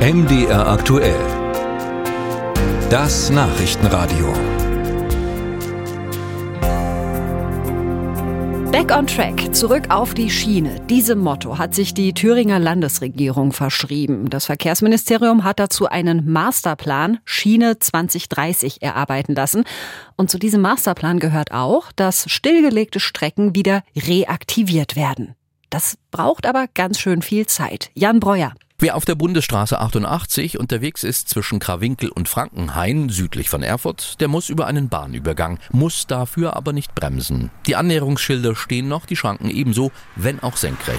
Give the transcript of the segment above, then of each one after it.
MDR aktuell. Das Nachrichtenradio. Back on Track, zurück auf die Schiene. Diesem Motto hat sich die Thüringer Landesregierung verschrieben. Das Verkehrsministerium hat dazu einen Masterplan Schiene 2030 erarbeiten lassen. Und zu diesem Masterplan gehört auch, dass stillgelegte Strecken wieder reaktiviert werden. Das braucht aber ganz schön viel Zeit. Jan Breuer. Wer auf der Bundesstraße 88 unterwegs ist zwischen Krawinkel und Frankenhain, südlich von Erfurt, der muss über einen Bahnübergang, muss dafür aber nicht bremsen. Die Annäherungsschilder stehen noch, die Schranken ebenso, wenn auch senkrecht.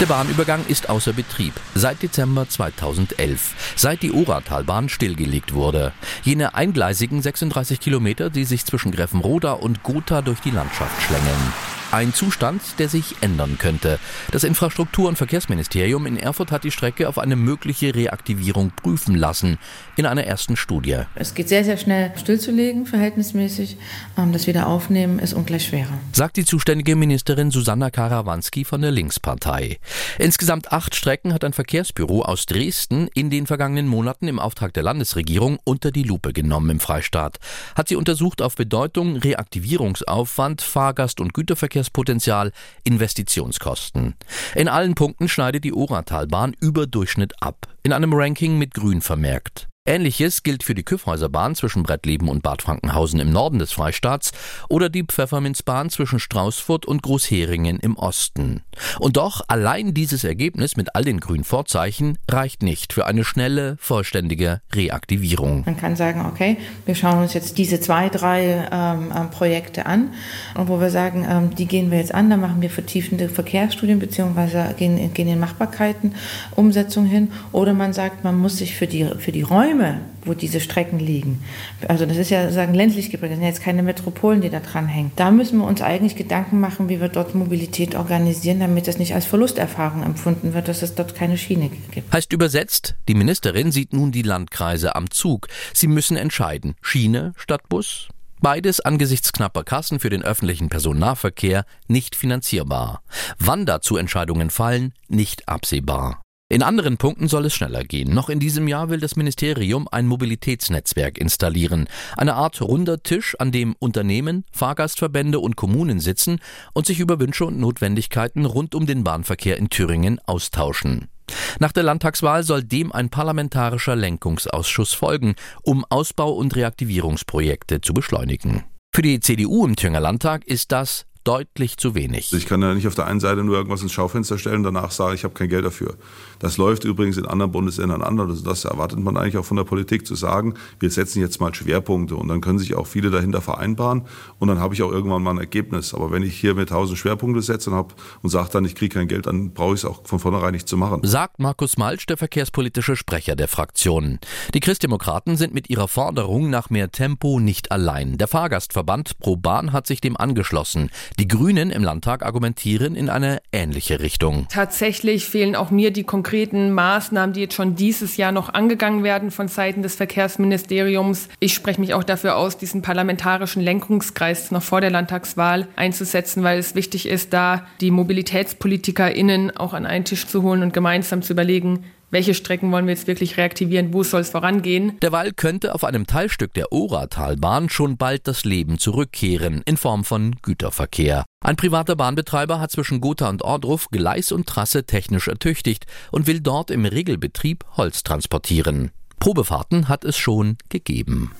Der Bahnübergang ist außer Betrieb seit Dezember 2011, seit die Oratalbahn stillgelegt wurde. Jene eingleisigen 36 Kilometer, die sich zwischen Greffenroda und Gotha durch die Landschaft schlängeln. Ein Zustand, der sich ändern könnte. Das Infrastruktur- und Verkehrsministerium in Erfurt hat die Strecke auf eine mögliche Reaktivierung prüfen lassen in einer ersten Studie. Es geht sehr, sehr schnell stillzulegen, verhältnismäßig. Ähm, das Wiederaufnehmen ist ungleich schwerer. Sagt die zuständige Ministerin Susanna Karawanski von der Linkspartei. Insgesamt acht Strecken hat ein Verkehrsbüro aus Dresden in den vergangenen Monaten im Auftrag der Landesregierung unter die Lupe genommen im Freistaat. Hat sie untersucht auf Bedeutung, Reaktivierungsaufwand, Fahrgast- und Güterverkehr Verkehrspotenzial, Investitionskosten. In allen Punkten schneidet die Oratalbahn über Durchschnitt ab, in einem Ranking mit Grün vermerkt. Ähnliches gilt für die Küffhäuserbahn zwischen Brettleben und Bad Frankenhausen im Norden des Freistaats oder die Pfefferminzbahn zwischen Straußfurt und Großheringen im Osten. Und doch allein dieses Ergebnis mit all den grünen Vorzeichen reicht nicht für eine schnelle, vollständige Reaktivierung. Man kann sagen, okay, wir schauen uns jetzt diese zwei, drei ähm, ähm Projekte an und wo wir sagen, ähm, die gehen wir jetzt an, da machen wir vertiefende Verkehrsstudien beziehungsweise gehen, gehen in Machbarkeiten, Umsetzung hin oder man sagt, man muss sich für die, für die Räume Räume, wo diese Strecken liegen, also das ist ja sagen ländlich geprägt, das sind jetzt keine Metropolen, die da dran hängen. Da müssen wir uns eigentlich Gedanken machen, wie wir dort Mobilität organisieren, damit das nicht als Verlusterfahrung empfunden wird, dass es dort keine Schiene gibt. Heißt übersetzt, die Ministerin sieht nun die Landkreise am Zug. Sie müssen entscheiden, Schiene statt Bus? Beides angesichts knapper Kassen für den öffentlichen Personennahverkehr nicht finanzierbar. Wann dazu Entscheidungen fallen, nicht absehbar. In anderen Punkten soll es schneller gehen. Noch in diesem Jahr will das Ministerium ein Mobilitätsnetzwerk installieren. Eine Art runder Tisch, an dem Unternehmen, Fahrgastverbände und Kommunen sitzen und sich über Wünsche und Notwendigkeiten rund um den Bahnverkehr in Thüringen austauschen. Nach der Landtagswahl soll dem ein parlamentarischer Lenkungsausschuss folgen, um Ausbau- und Reaktivierungsprojekte zu beschleunigen. Für die CDU im Thüringer Landtag ist das deutlich zu wenig. Ich kann ja nicht auf der einen Seite nur irgendwas ins Schaufenster stellen und danach sagen, ich habe kein Geld dafür. Das läuft übrigens in anderen Bundesländern anders. Also das erwartet man eigentlich auch von der Politik zu sagen, wir setzen jetzt mal Schwerpunkte und dann können sich auch viele dahinter vereinbaren und dann habe ich auch irgendwann mal ein Ergebnis. Aber wenn ich hier mit tausend Schwerpunkte setze und, hab, und sage dann, ich kriege kein Geld, dann brauche ich es auch von vornherein nicht zu machen. Sagt Markus Malsch, der verkehrspolitische Sprecher der Fraktion. Die Christdemokraten sind mit ihrer Forderung nach mehr Tempo nicht allein. Der Fahrgastverband Pro Bahn hat sich dem angeschlossen. Die Grünen im Landtag argumentieren in eine ähnliche Richtung. Tatsächlich fehlen auch mir die konkreten Maßnahmen, die jetzt schon dieses Jahr noch angegangen werden von Seiten des Verkehrsministeriums. Ich spreche mich auch dafür aus, diesen parlamentarischen Lenkungskreis noch vor der Landtagswahl einzusetzen, weil es wichtig ist, da die MobilitätspolitikerInnen auch an einen Tisch zu holen und gemeinsam zu überlegen, welche Strecken wollen wir jetzt wirklich reaktivieren, wo soll es vorangehen. Derweil könnte auf einem Teilstück der Oratalbahn schon bald das Leben zurückkehren in Form von Güterverkehr. Ein privater Bahnbetreiber hat zwischen Gotha und Ordruf Gleis und Trasse technisch ertüchtigt und will dort im Regelbetrieb Holz transportieren. Probefahrten hat es schon gegeben.